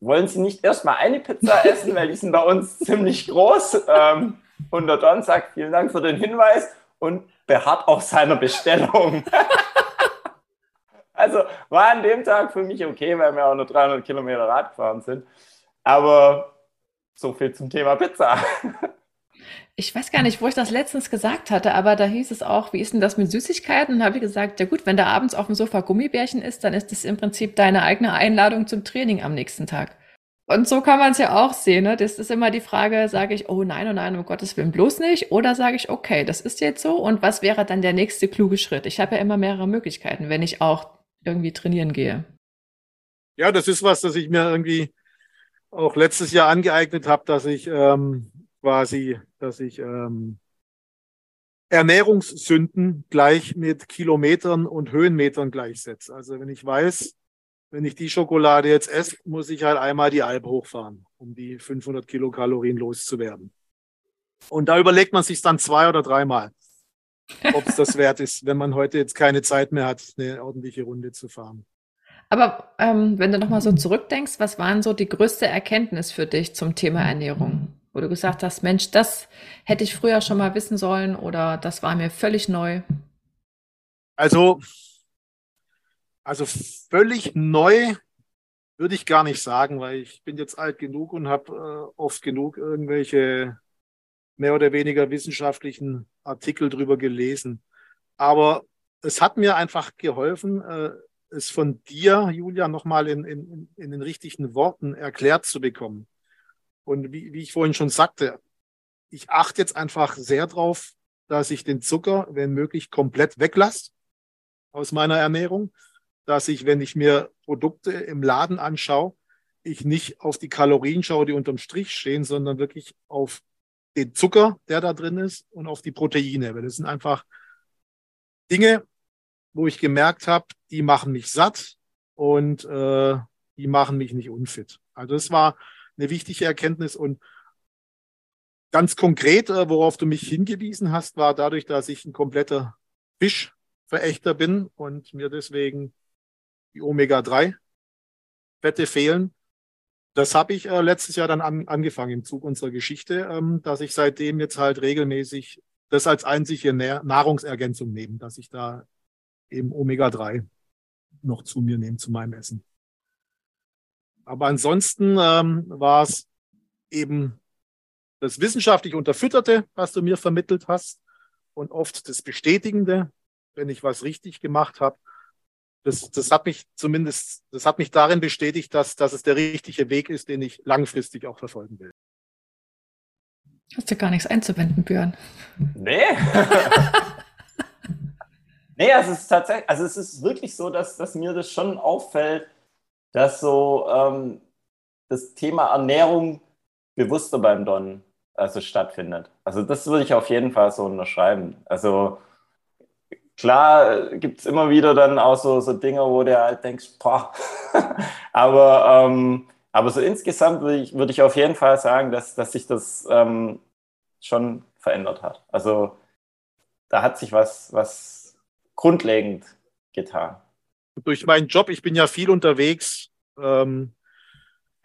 wollen Sie nicht erstmal eine Pizza essen, weil die sind bei uns ziemlich groß. Ähm, und der Don sagt, vielen Dank für den Hinweis und beharrt auf seiner Bestellung. Also war an dem Tag für mich okay, weil wir auch nur 300 Kilometer Rad gefahren sind. Aber so viel zum Thema Pizza. Ich weiß gar nicht, wo ich das letztens gesagt hatte, aber da hieß es auch, wie ist denn das mit Süßigkeiten? Und habe ich gesagt, ja gut, wenn da abends auf dem Sofa Gummibärchen ist, dann ist das im Prinzip deine eigene Einladung zum Training am nächsten Tag. Und so kann man es ja auch sehen. Ne? Das ist immer die Frage, sage ich, oh nein, oh nein, um Gottes Willen bloß nicht. Oder sage ich, okay, das ist jetzt so. Und was wäre dann der nächste kluge Schritt? Ich habe ja immer mehrere Möglichkeiten, wenn ich auch irgendwie trainieren gehe. Ja, das ist was, das ich mir irgendwie auch letztes Jahr angeeignet habe, dass ich ähm, quasi, dass ich ähm, Ernährungssünden gleich mit Kilometern und Höhenmetern gleichsetze. Also wenn ich weiß, wenn ich die Schokolade jetzt esse, muss ich halt einmal die Alp hochfahren, um die 500 Kilokalorien loszuwerden. Und da überlegt man sich dann zwei oder dreimal, ob es das wert ist, wenn man heute jetzt keine Zeit mehr hat, eine ordentliche Runde zu fahren. Aber ähm, wenn du nochmal so zurückdenkst, was waren so die größte Erkenntnis für dich zum Thema Ernährung? Wo du gesagt hast, Mensch, das hätte ich früher schon mal wissen sollen oder das war mir völlig neu? Also also völlig neu würde ich gar nicht sagen, weil ich bin jetzt alt genug und habe äh, oft genug irgendwelche mehr oder weniger wissenschaftlichen Artikel drüber gelesen. Aber es hat mir einfach geholfen, äh, es von dir, Julia, nochmal in, in, in den richtigen Worten erklärt zu bekommen. Und wie, wie ich vorhin schon sagte, ich achte jetzt einfach sehr drauf, dass ich den Zucker, wenn möglich, komplett weglasse aus meiner Ernährung dass ich, wenn ich mir Produkte im Laden anschaue, ich nicht auf die Kalorien schaue, die unterm Strich stehen, sondern wirklich auf den Zucker, der da drin ist und auf die Proteine. Weil das sind einfach Dinge, wo ich gemerkt habe, die machen mich satt und äh, die machen mich nicht unfit. Also das war eine wichtige Erkenntnis und ganz konkret, äh, worauf du mich hingewiesen hast, war dadurch, dass ich ein kompletter Fischverächter bin und mir deswegen die Omega-3-Fette fehlen. Das habe ich äh, letztes Jahr dann an, angefangen im Zug unserer Geschichte, ähm, dass ich seitdem jetzt halt regelmäßig das als einzige Nahrungsergänzung nehme, dass ich da eben Omega-3 noch zu mir nehme zu meinem Essen. Aber ansonsten ähm, war es eben das wissenschaftlich Unterfütterte, was du mir vermittelt hast und oft das Bestätigende, wenn ich was richtig gemacht habe das, das hat mich zumindest, das hat mich darin bestätigt, dass, dass es der richtige Weg ist, den ich langfristig auch verfolgen will. Hast du gar nichts einzuwenden, Björn? Nee. nee, also es ist tatsächlich, also es ist wirklich so, dass, dass mir das schon auffällt, dass so ähm, das Thema Ernährung bewusster beim Don also stattfindet. Also das würde ich auf jeden Fall so unterschreiben. Also klar gibt es immer wieder dann auch so, so Dinge, wo du halt denkst, boah. aber, ähm, aber so insgesamt würde ich, würd ich auf jeden Fall sagen, dass, dass sich das ähm, schon verändert hat. Also da hat sich was, was grundlegend getan. Durch meinen Job, ich bin ja viel unterwegs, ähm,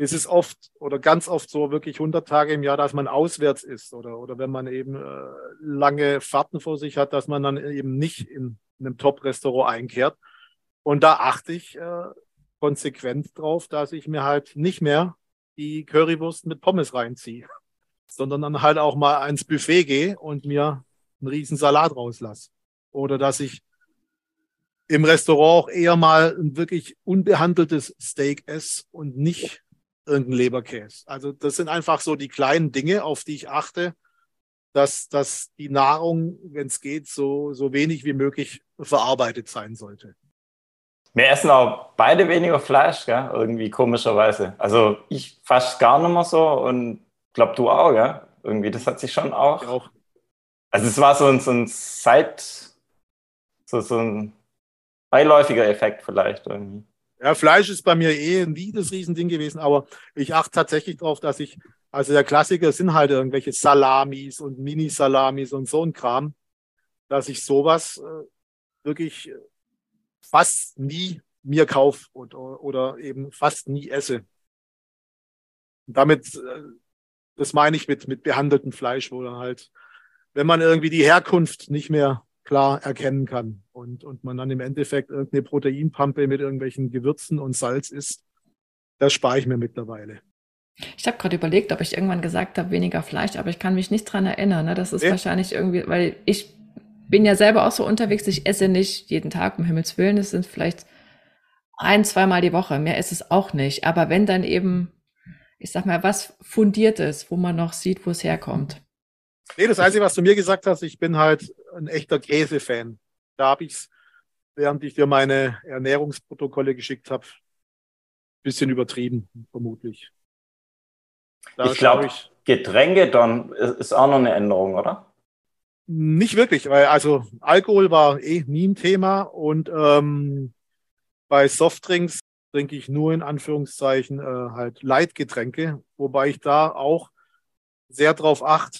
ist es oft oder ganz oft so wirklich 100 Tage im Jahr, dass man auswärts ist oder, oder wenn man eben äh, lange Fahrten vor sich hat, dass man dann eben nicht in, in einem Top-Restaurant einkehrt. Und da achte ich äh, konsequent drauf, dass ich mir halt nicht mehr die Currywurst mit Pommes reinziehe, sondern dann halt auch mal ins Buffet gehe und mir einen riesen Salat rauslasse. Oder dass ich im Restaurant auch eher mal ein wirklich unbehandeltes Steak esse und nicht irgendein Leberkäse. Also das sind einfach so die kleinen Dinge, auf die ich achte, dass, dass die Nahrung, wenn es geht, so, so wenig wie möglich verarbeitet sein sollte. Wir essen auch beide weniger Fleisch, gell? irgendwie komischerweise. Also ich fast gar nicht mehr so und glaube du auch, gell? Irgendwie, das hat sich schon auch. auch. Also es war so ein, so ein Seit, so, so ein beiläufiger Effekt vielleicht irgendwie. Ja, Fleisch ist bei mir eh nie das Riesending gewesen, aber ich achte tatsächlich darauf, dass ich, also der Klassiker sind halt irgendwelche Salamis und Mini-Salamis und so ein Kram, dass ich sowas äh, wirklich fast nie mir kaufe oder, oder eben fast nie esse. Und damit, äh, das meine ich mit, mit behandeltem Fleisch, wo dann halt, wenn man irgendwie die Herkunft nicht mehr klar erkennen kann und, und man dann im Endeffekt irgendeine Proteinpampe mit irgendwelchen Gewürzen und Salz isst, das spare ich mir mittlerweile. Ich habe gerade überlegt, ob ich irgendwann gesagt habe, weniger Fleisch, aber ich kann mich nicht dran erinnern. Ne? Das ist ja. wahrscheinlich irgendwie, weil ich bin ja selber auch so unterwegs, ich esse nicht jeden Tag, um Himmels Willen. Es sind vielleicht ein, zweimal die Woche. Mehr ist es auch nicht. Aber wenn dann eben, ich sag mal, was Fundiertes, wo man noch sieht, wo es herkommt. Nee, das Einzige, was du mir gesagt hast, ich bin halt ein echter Käse-Fan. Da habe ich es, während ich dir meine Ernährungsprotokolle geschickt habe, ein bisschen übertrieben, vermutlich. Da ich glaube, Getränke dann ist auch noch eine Änderung, oder? Nicht wirklich, weil also Alkohol war eh nie ein Thema und ähm, bei Softdrinks trinke ich nur in Anführungszeichen äh, halt Leitgetränke, wobei ich da auch sehr darauf achte,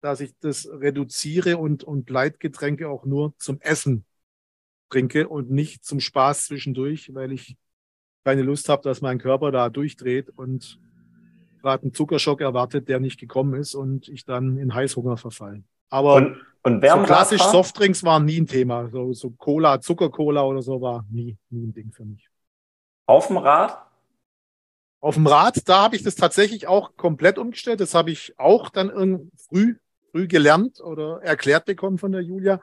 dass ich das reduziere und, und Leitgetränke auch nur zum Essen trinke und nicht zum Spaß zwischendurch, weil ich keine Lust habe, dass mein Körper da durchdreht und gerade einen Zuckerschock erwartet, der nicht gekommen ist und ich dann in Heißhunger verfallen. Aber und, und so klassisch Softdrinks waren nie ein Thema. So, so Cola, Zuckercola oder so war nie, nie ein Ding für mich. Auf dem Rad? Auf dem Rad, da habe ich das tatsächlich auch komplett umgestellt. Das habe ich auch dann früh, früh gelernt oder erklärt bekommen von der Julia.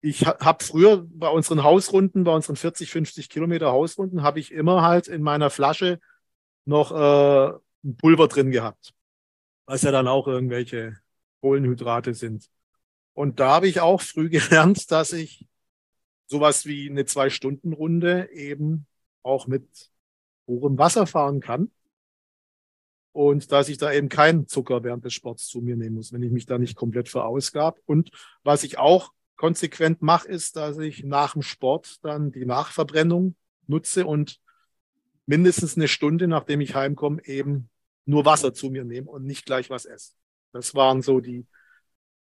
Ich habe früher bei unseren Hausrunden, bei unseren 40, 50 Kilometer Hausrunden, habe ich immer halt in meiner Flasche noch äh, ein Pulver drin gehabt, was ja dann auch irgendwelche Kohlenhydrate sind. Und da habe ich auch früh gelernt, dass ich sowas wie eine Zwei-Stunden-Runde eben auch mit purem Wasser fahren kann. Und dass ich da eben keinen Zucker während des Sports zu mir nehmen muss, wenn ich mich da nicht komplett verausgab. Und was ich auch konsequent mache, ist, dass ich nach dem Sport dann die Nachverbrennung nutze und mindestens eine Stunde, nachdem ich heimkomme, eben nur Wasser zu mir nehme und nicht gleich was esse. Das waren so die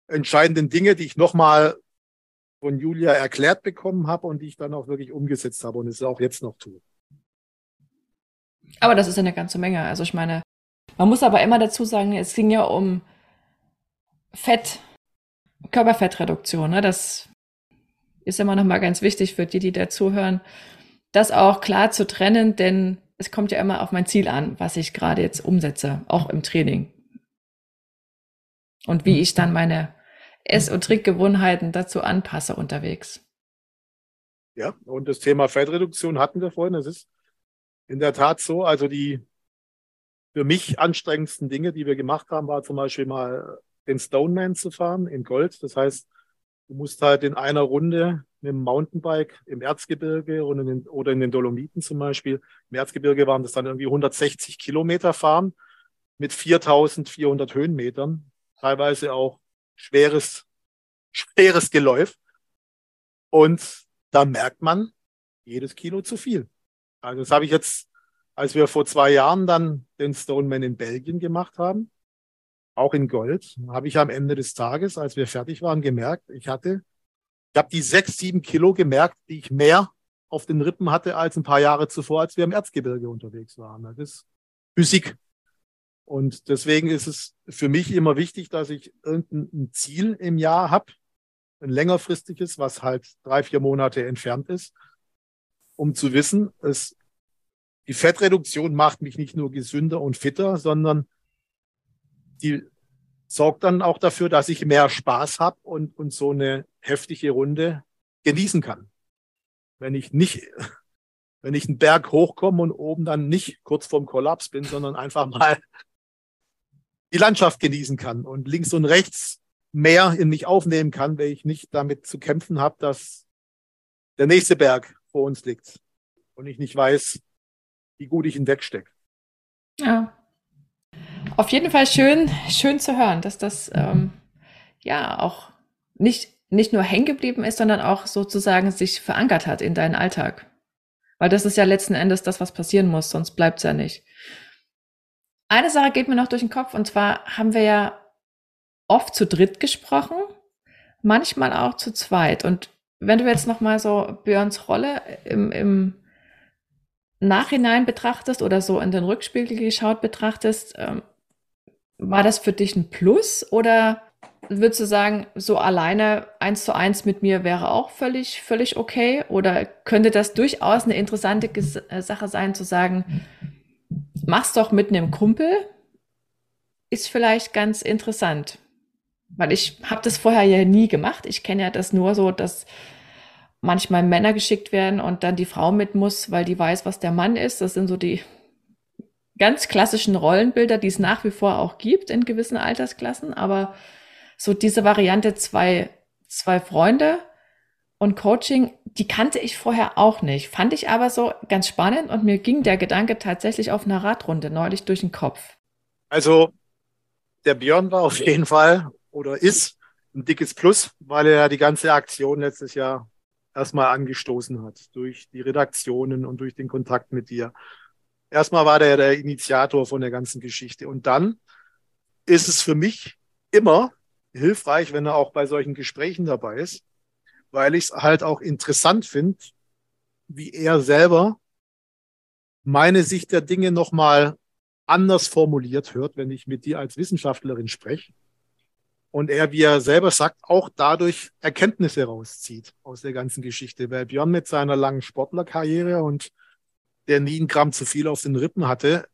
entscheidenden Dinge, die ich nochmal von Julia erklärt bekommen habe und die ich dann auch wirklich umgesetzt habe und es auch jetzt noch tue. Aber das ist eine ganze Menge. Also ich meine, man muss aber immer dazu sagen, es ging ja um Fett, Körperfettreduktion. Ne? Das ist immer noch mal ganz wichtig für die, die da zuhören, das auch klar zu trennen, denn es kommt ja immer auf mein Ziel an, was ich gerade jetzt umsetze, auch im Training. Und wie ich dann meine Ess- und Trinkgewohnheiten dazu anpasse unterwegs. Ja, und das Thema Fettreduktion hatten wir vorhin. Das ist in der Tat so. Also die für mich anstrengendsten Dinge, die wir gemacht haben, war zum Beispiel mal den Stoneman zu fahren in Gold. Das heißt, du musst halt in einer Runde mit dem Mountainbike im Erzgebirge oder in, den, oder in den Dolomiten zum Beispiel. Im Erzgebirge waren das dann irgendwie 160 Kilometer fahren mit 4400 Höhenmetern, teilweise auch schweres, schweres Geläuf. Und da merkt man jedes Kilo zu viel. Also das habe ich jetzt, als wir vor zwei Jahren dann den Stoneman in Belgien gemacht haben, auch in Gold, habe ich am Ende des Tages, als wir fertig waren, gemerkt, ich hatte, ich habe die sechs, sieben Kilo gemerkt, die ich mehr auf den Rippen hatte als ein paar Jahre zuvor, als wir im Erzgebirge unterwegs waren. Das ist Physik. Und deswegen ist es für mich immer wichtig, dass ich irgendein Ziel im Jahr habe, ein längerfristiges, was halt drei, vier Monate entfernt ist, um zu wissen, es, die Fettreduktion macht mich nicht nur gesünder und fitter, sondern die sorgt dann auch dafür, dass ich mehr Spaß habe und, und so eine heftige Runde genießen kann. Wenn ich nicht, wenn ich einen Berg hochkomme und oben dann nicht kurz vorm Kollaps bin, sondern einfach mal die Landschaft genießen kann und links und rechts mehr in mich aufnehmen kann, weil ich nicht damit zu kämpfen habe, dass der nächste Berg vor uns liegt und ich nicht weiß, wie gut ich ihn wegstecke. Ja, auf jeden Fall schön, schön zu hören, dass das ähm, ja auch nicht, nicht nur hängen geblieben ist, sondern auch sozusagen sich verankert hat in deinen Alltag. Weil das ist ja letzten Endes das, was passieren muss, sonst bleibt es ja nicht. Eine Sache geht mir noch durch den Kopf, und zwar haben wir ja oft zu dritt gesprochen, manchmal auch zu zweit. Und wenn du jetzt nochmal so Björns Rolle im, im Nachhinein betrachtest oder so in den Rückspiegel geschaut betrachtest, ähm, war das für dich ein Plus oder würdest du sagen, so alleine eins zu eins mit mir wäre auch völlig, völlig okay? Oder könnte das durchaus eine interessante äh, Sache sein, zu sagen, mach's doch mit einem Kumpel? Ist vielleicht ganz interessant. Weil ich habe das vorher ja nie gemacht. Ich kenne ja das nur so, dass manchmal Männer geschickt werden und dann die Frau mit muss, weil die weiß, was der Mann ist. Das sind so die ganz klassischen Rollenbilder, die es nach wie vor auch gibt in gewissen Altersklassen. Aber so diese Variante zwei, zwei Freunde und Coaching, die kannte ich vorher auch nicht. Fand ich aber so ganz spannend und mir ging der Gedanke tatsächlich auf einer Radrunde neulich durch den Kopf. Also der Björn war auf jeden Fall oder ist ein dickes Plus, weil er die ganze Aktion letztes Jahr erstmal angestoßen hat durch die Redaktionen und durch den Kontakt mit dir. Erstmal war der der Initiator von der ganzen Geschichte und dann ist es für mich immer hilfreich, wenn er auch bei solchen Gesprächen dabei ist, weil ich es halt auch interessant finde, wie er selber meine Sicht der Dinge nochmal anders formuliert hört, wenn ich mit dir als Wissenschaftlerin spreche. Und er, wie er selber sagt, auch dadurch Erkenntnisse rauszieht aus der ganzen Geschichte. Weil Björn mit seiner langen Sportlerkarriere und der nie ein Gramm zu viel auf den Rippen hatte,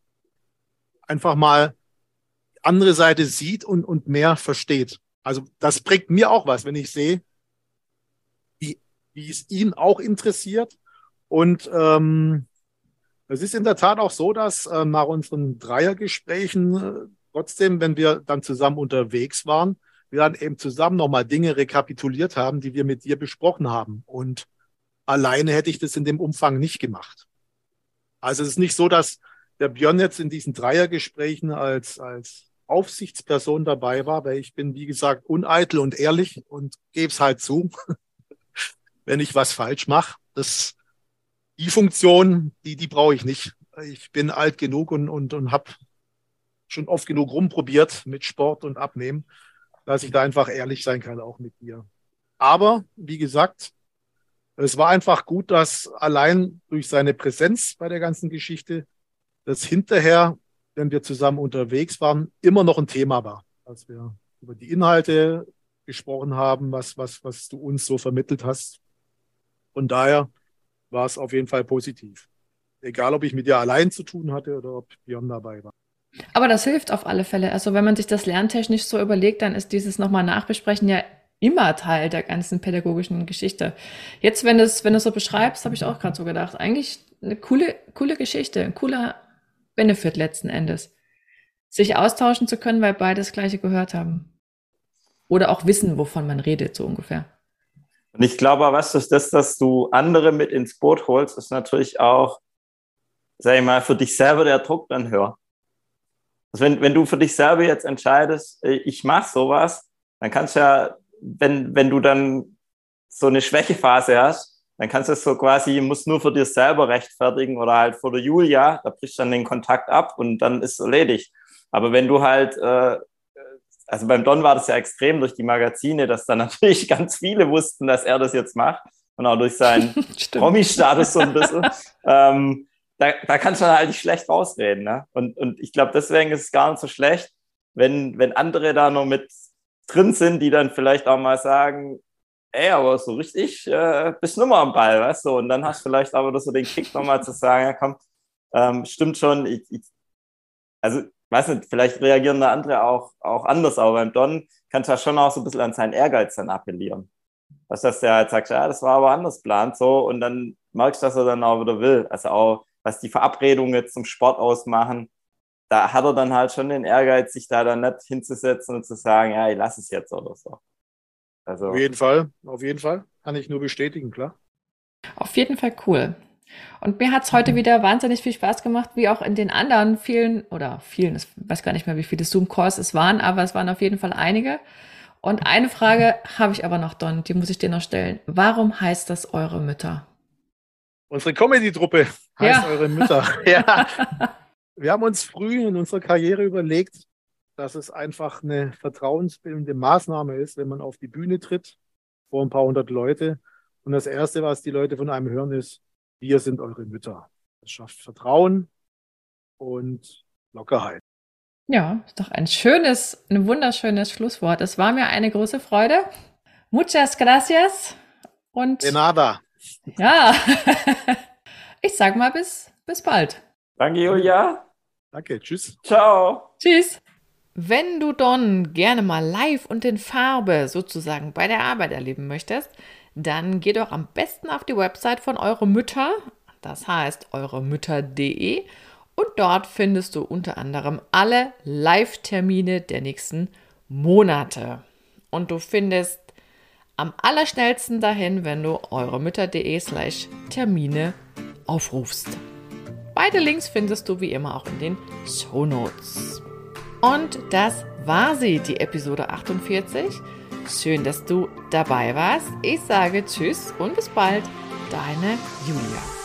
einfach mal andere Seite sieht und, und mehr versteht. Also das bringt mir auch was, wenn ich sehe, wie, wie es ihn auch interessiert. Und ähm, es ist in der Tat auch so, dass äh, nach unseren Dreiergesprächen äh, trotzdem, wenn wir dann zusammen unterwegs waren, wir dann eben zusammen nochmal Dinge rekapituliert haben, die wir mit dir besprochen haben. Und alleine hätte ich das in dem Umfang nicht gemacht. Also es ist nicht so, dass der Björn jetzt in diesen Dreiergesprächen als, als Aufsichtsperson dabei war, weil ich bin, wie gesagt, uneitel und ehrlich und gebe es halt zu, wenn ich was falsch mache. Das, die Funktion, die, die brauche ich nicht. Ich bin alt genug und, und, und habe schon oft genug rumprobiert mit Sport und Abnehmen, dass ich da einfach ehrlich sein kann, auch mit dir. Aber, wie gesagt, es war einfach gut, dass allein durch seine Präsenz bei der ganzen Geschichte das hinterher wenn wir zusammen unterwegs waren, immer noch ein Thema war. Als wir über die Inhalte gesprochen haben, was, was, was du uns so vermittelt hast. Von daher war es auf jeden Fall positiv. Egal, ob ich mit dir allein zu tun hatte oder ob Björn dabei war. Aber das hilft auf alle Fälle. Also wenn man sich das lerntechnisch so überlegt, dann ist dieses nochmal Nachbesprechen ja immer Teil der ganzen pädagogischen Geschichte. Jetzt, wenn du es, wenn du so beschreibst, habe ich auch gerade so gedacht, eigentlich eine coole, coole Geschichte, ein cooler Benefit letzten Endes. Sich austauschen zu können, weil beide das Gleiche gehört haben. Oder auch wissen, wovon man redet, so ungefähr. Und ich glaube, was ist das, dass du andere mit ins Boot holst, ist natürlich auch, sag ich mal, für dich selber der Druck dann höher. Also wenn, wenn du für dich selber jetzt entscheidest, äh, ich mache sowas, dann kannst du ja, wenn, wenn du dann so eine Schwächephase hast, dann kannst du es so quasi, musst nur für dir selber rechtfertigen oder halt vor der Julia, da brichst du dann den Kontakt ab und dann ist es erledigt. Aber wenn du halt, äh, also beim Don war das ja extrem durch die Magazine, dass dann natürlich ganz viele wussten, dass er das jetzt macht und auch durch seinen Promi-Status so ein bisschen. ähm, da, da kannst du halt nicht schlecht rausreden. Ne? Und, und ich glaube, deswegen ist es gar nicht so schlecht, wenn, wenn andere da noch mit drin sind, die dann vielleicht auch mal sagen, ey, aber so richtig äh, bist nur mal am Ball, weißt du? Und dann hast du vielleicht aber so den Kick nochmal zu sagen, ja komm, ähm, stimmt schon, ich, ich, also weiß nicht, vielleicht reagieren da andere auch, auch anders, aber beim Don kannst du ja schon auch so ein bisschen an seinen Ehrgeiz dann appellieren. Was dass der halt sagt, ja, das war aber anders geplant so und dann merkst du, dass er dann auch wieder will. Also auch, was die Verabredungen jetzt zum Sport ausmachen, da hat er dann halt schon den Ehrgeiz, sich da dann nicht hinzusetzen und zu sagen, ja, ich lass es jetzt oder so. Also auf jeden Fall, auf jeden Fall. Kann ich nur bestätigen, klar. Auf jeden Fall cool. Und mir hat es heute wieder wahnsinnig viel Spaß gemacht, wie auch in den anderen vielen oder vielen, ich weiß gar nicht mehr, wie viele Zoom-Calls es waren, aber es waren auf jeden Fall einige. Und eine Frage habe ich aber noch, Don, die muss ich dir noch stellen. Warum heißt das eure Mütter? Unsere Comedy-Truppe heißt ja. eure Mütter. ja. Wir haben uns früh in unserer Karriere überlegt, dass es einfach eine vertrauensbildende Maßnahme ist, wenn man auf die Bühne tritt vor ein paar hundert Leute. Und das Erste, was die Leute von einem hören, ist, wir sind eure Mütter. Das schafft Vertrauen und Lockerheit. Ja, ist doch ein schönes, ein wunderschönes Schlusswort. Es war mir eine große Freude. Muchas gracias. Und De nada. Ja, ich sag mal bis, bis bald. Danke, Julia. Danke, tschüss. Ciao. Tschüss. Wenn du Don gerne mal live und in Farbe sozusagen bei der Arbeit erleben möchtest, dann geh doch am besten auf die Website von Eure Mütter, das heißt euremütter.de und dort findest du unter anderem alle Live-Termine der nächsten Monate. Und du findest am allerschnellsten dahin, wenn du euremütter.de slash Termine aufrufst. Beide Links findest du wie immer auch in den Show Notes. Und das war sie, die Episode 48. Schön, dass du dabei warst. Ich sage Tschüss und bis bald, deine Julia.